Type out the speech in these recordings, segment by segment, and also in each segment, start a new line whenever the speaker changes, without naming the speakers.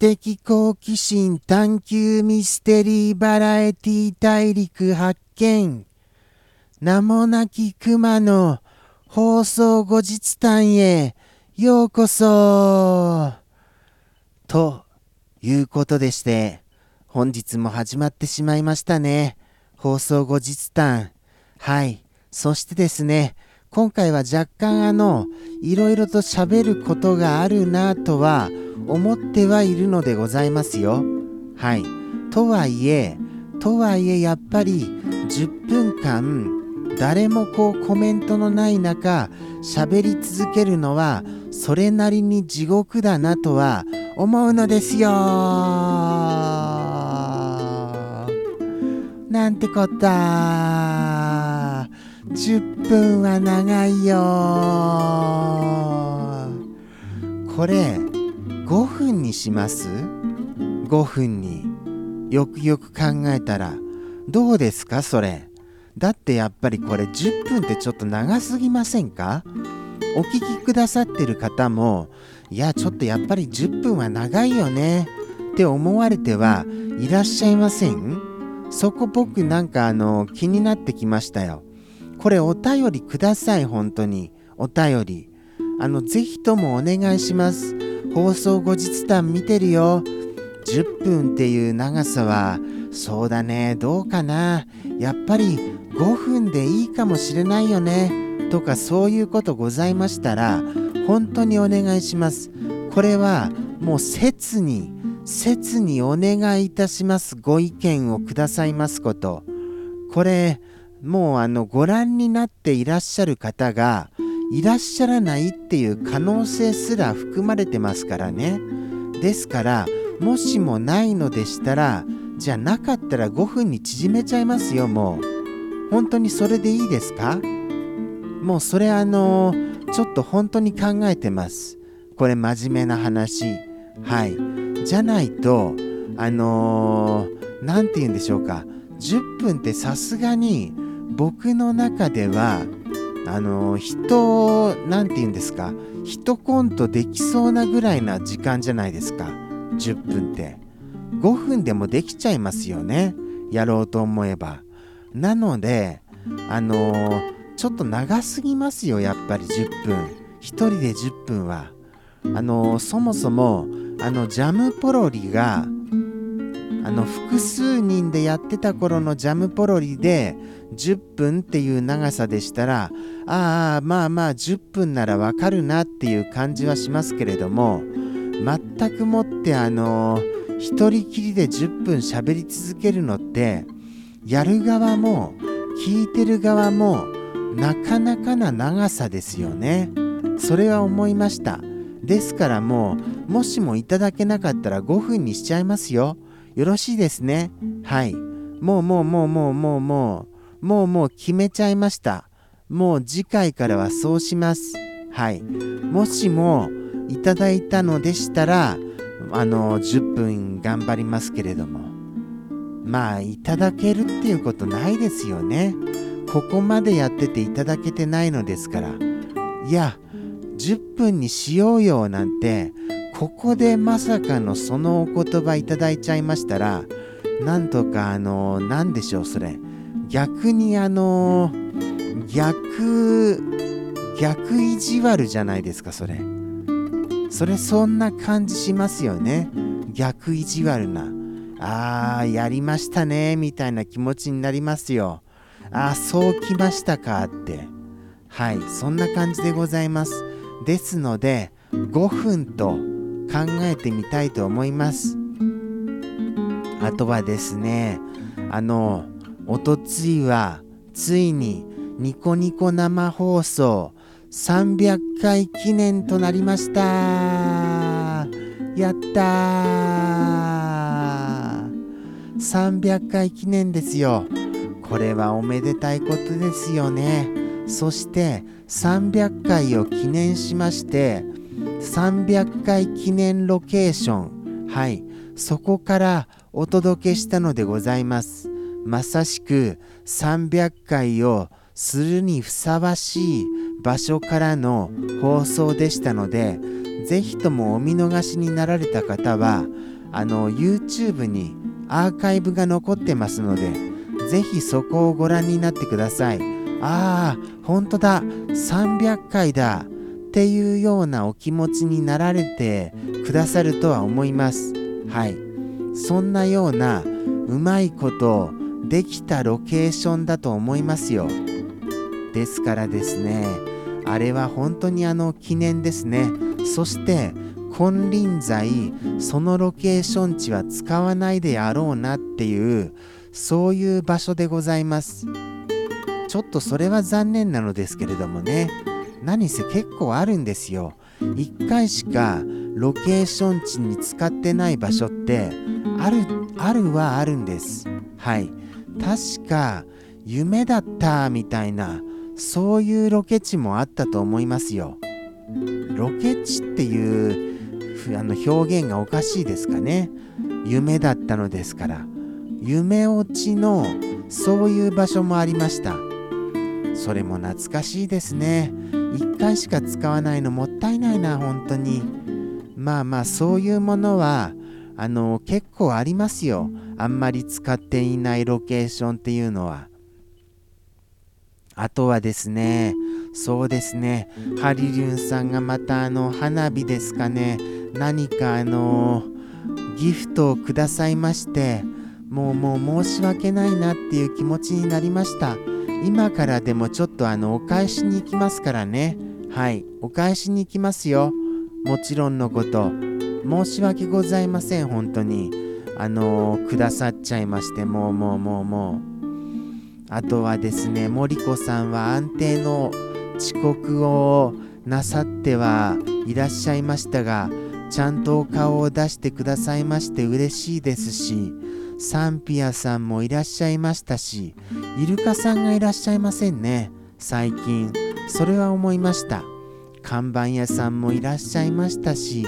的好奇心探求ミステリーバラエティ大陸発見。名もなき熊の放送後日談へようこそ。ということでして本日も始まってしまいましたね。放送後日談。はい。そしてですね今回は若干あのいろいろと喋ることがあるなとは思思ってはいるのでございますよ。はい。とはいえとはいえやっぱり10分間誰もこうコメントのない中喋り続けるのはそれなりに地獄だなとは思うのですよ。なんてこった。10分は長いよ。これ5分にします ?5 分によくよく考えたらどうですかそれだってやっぱりこれ10分ってちょっと長すぎませんか？お聞きくださってる方もいやちょっとやっぱり10分は長いよねって思われてはいらっしゃいません？そこ僕なんかあの気になってきましたよこれお便りください、本当に。お便り。あの、ぜひともお願いします。放送後日談見てるよ。10分っていう長さは、そうだね、どうかな。やっぱり5分でいいかもしれないよね。とかそういうことございましたら、本当にお願いします。これはもう切に、切にお願いいたします。ご意見をくださいますこと。これ、もうあのご覧になっていらっしゃる方がいらっしゃらないっていう可能性すら含まれてますからね。ですからもしもないのでしたらじゃなかったら5分に縮めちゃいますよもう。本当にそれでいいですか？もうそれあのちょっと本当に考えてます。これ真面目な話。はい。じゃないとあの何、て言うんでしょうか。10分ってさすがに僕の中ではあの人何て言うんですか？一コントできそうなぐらいな時間じゃないですか。10分って。5分でもできちゃいますよね。やろうと思えば。なのであのちょっと長すぎますよやっぱり10分。1人で10分は。あのそもそもあのジャムポロリがあの複数人でやってた頃のジャムポロリで10分っていう長さでしたらああまあまあ10分ならわかるなっていう感じはしますけれども全くもってあの一人きりで10分喋り続けるのってやる側も聞いてる側もなかなかな長さですよね。それは思いました。ですからもうもしもいただけなかったら5分にしちゃいますよ。よろしいですね。はい。もうもうもうもうもうもう、もうもう決めちゃいました。もう次回からはそうします。はい。もしもいただいたのでしたら、あの、10分頑張りますけれども。まあ、いただけるっていうことないですよね。ここまでやってていただけてないのですから。いや、10分にしようよなんてここでまさかのそのお言葉いただいちゃいましたら、なんとかあの、なんでしょう、それ。逆にあの逆逆意地悪じゃないですかそれ。それそんな感じしますよね。逆意地悪な。あーやりましたねみたいな気持ちになりますよ。ああそうきましたかって。はいそんな感じでございます。ですので5分と考えてみたいと思います。あとはですねあのおとついはついにニコニコ生放送300回記念となりました。やったー。300回記念ですよ。これはおめでたいことですよね。そして300回を記念しまして300回記念ロケーションはい。そこからお届けしたのでございます。まさしく300回をするにふさわしい場所からの放送でしたので、ぜひともお見逃しになられた方は、あの YouTube にアーカイブが残ってますのでぜひそこをご覧になってください。ああ本当だ。300回だ。っていうようなお気持ちになられてくださるとは思います。はい。そんなようなうまいことできたロケーションだと思いますよ。ですからですねあれは本当にあの記念ですね。そして金輪際そのロケーション地は使わないであろうなっていうそういう場所でございます。ちょっとそれは残念なのですけれどもね。何せ結構あるんですよ。1回しかロケーション地に使ってない場所ってあるあるはあるんです。はい。確か夢だったみたいなそういうロケ地もあったと思いますよ。ロケ地っていうあの表現がおかしいですかね。夢だったのですから。夢落ちのそういう場所もありました。それも懐かしいですね。1回しか使わないのもったいないな本当に。まあまあそういうものはあの結構ありますよ。あんまり使っていないロケーションっていうのは。あとはですねそうですね。ハリリュンさんがまたあの花火ですかね。何かあのギフトをくださいましてもうもう申し訳ないなっていう気持ちになりました。今からでもちょっとあのお返しに行きますからね。はい。お返しに行きますよ。もちろんのこと。申し訳ございません。本当に。あのー、くださっちゃいまして。もうもうもうもう。あとはですね森子さんは安定の遅刻をなさってはいらっしゃいましたがちゃんとお顔を出してくださいまして嬉しいですしサンピアさんもいらっしゃいましたしイルカさんがいらっしゃいませんね。最近それは思いました。看板屋さんもいらっしゃいましたし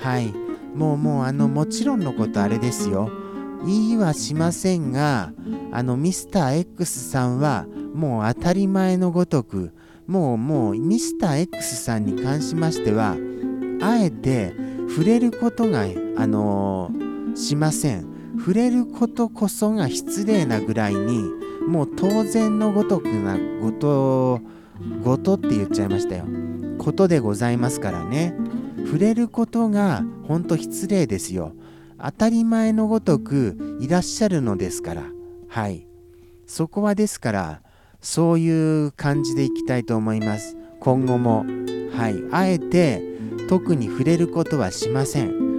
はい。もうもうあのもちろんのことあれですよ。言いはしませんがあのミスター X さんはもう当たり前のごとくもうもうミスター X さんに関しましてはあえて触れることがあのー、しません。触れることこそが失礼なぐらいにもう当然のごとくなことごとって言っちゃいましたよ。ことでございますからね。触れることがほんと失礼ですよ。当たり前のごとくいらっしゃるのですから。はい。そこはですからそういう感じでいきたいと思います。今後も。はい。あえて特に触れることはしません。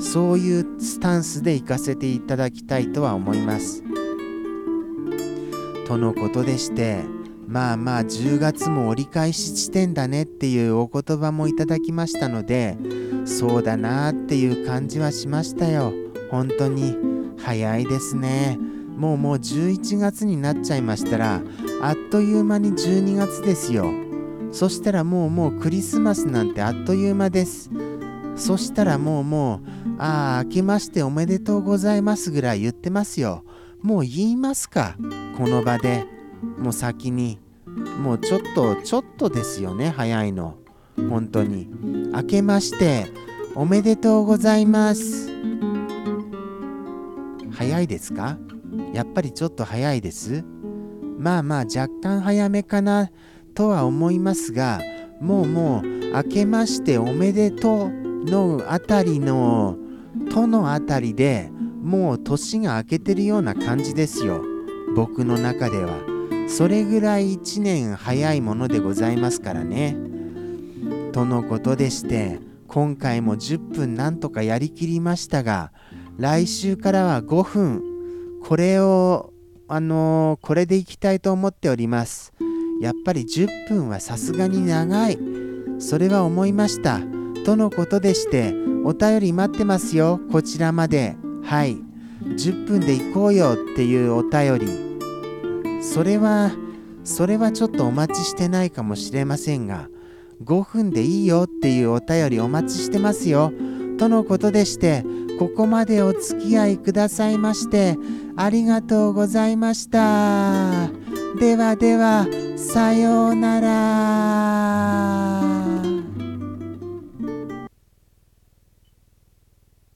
そういうスタンスで行かせていただきたいとは思います。とのことでしてまあまあ10月も折り返し地点だねっていうお言葉もいただきましたのでそうだなっていう感じはしましたよ。本当に。早いですね。もうもう11月になっちゃいましたらあっという間に12月ですよ。そしたらもうもうクリスマスなんてあっという間です。そしたらもうもう、ああ、明けましておめでとうございますぐらい言ってますよ。もう言いますか、この場で。もう先に。もうちょっと、ちょっとですよね、早いの。本当に。明けましておめでとうございます。早いですか？やっぱりちょっと早いです。まあまあ若干早めかなとは思いますが、もうもう明けましておめでとうのあたりのとのあたりでもう年が明けてるような感じですよ。僕の中では。それぐらい1年早いものでございますからね。とのことでして今回も10分なんとかやりきりましたが来週からは5分これをあのー、これでいきたいと思っております。やっぱり10分はさすがに長い。それは思いました。とのことでしてお便り待ってますよ。こちらまで。はい。10分で行こうよ。っていうお便り。それはそれはちょっとお待ちしてないかもしれませんが5分でいいよ。っていうお便りお待ちしてますよ。とのことでしてここまでお付き合いくださいましてありがとうございました。ではではさようなら。